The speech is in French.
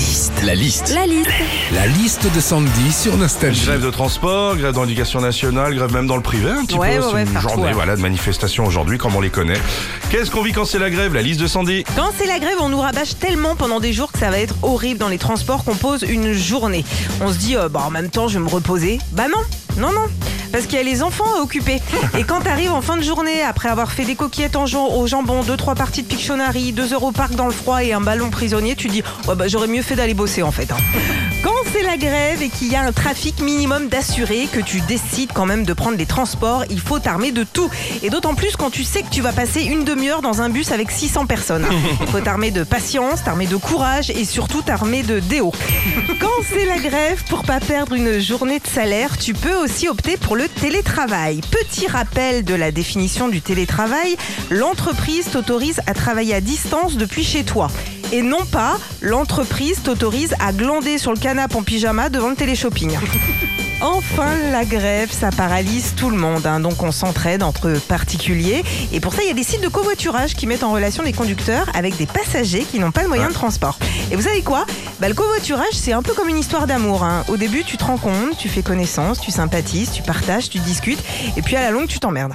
liste. La liste. La liste. La liste de Sandy sur Nostalgie. Grève de transport, grève dans l'éducation nationale, grève même dans le privé un petit Ouais, peu. ouais, C'est ouais, une journée voilà, de manifestation aujourd'hui comme on les connaît. Qu'est-ce qu'on vit quand c'est la grève? La liste de Sandy. Quand c'est la grève, on nous rabâche tellement pendant des jours que ça va être horrible dans les transports qu'on pose une journée. On se dit, euh, bah, en même temps, je vais me reposer. Bah non, non, non. Parce qu'il y a les enfants à occuper. Et quand t'arrives en fin de journée, après avoir fait des coquillettes en au jambon, deux, trois parties de Pictionary, deux heures au parc dans le froid et un ballon prisonnier, tu dis, ouais, bah, j'aurais mieux fait d'aller bosser en fait. hein. Quand c'est la grève et qu'il y a un trafic minimum d'assurés, que tu décides quand même de prendre les transports, il faut t'armer de tout. Et d'autant plus quand tu sais que tu vas passer une demi-heure dans un bus avec 600 personnes. Il faut t'armer de patience, t'armer de courage et surtout t'armer de déo. Quand c'est la grève, pour pas perdre une journée de salaire, tu peux aussi opter pour le télétravail. Petit rappel de la définition du télétravail, l'entreprise t'autorise à travailler à distance depuis chez toi. Et non pas, l'entreprise t'autorise à glander sur le canapé en pyjama devant le téléshopping. Enfin, la grève, ça paralyse tout le monde. hein. Donc, on s'entraide entre particuliers. Et pour ça, il y a des sites de covoiturage qui mettent en relation les conducteurs avec des passagers qui n'ont pas de moyens de transport. Et vous savez quoi? Bah, Le covoiturage, c'est un peu comme une histoire d'amour. hein. Au début, tu te rends compte, tu fais connaissance, tu sympathises, tu partages, tu discutes. Et puis, à la longue, tu t'emmerdes.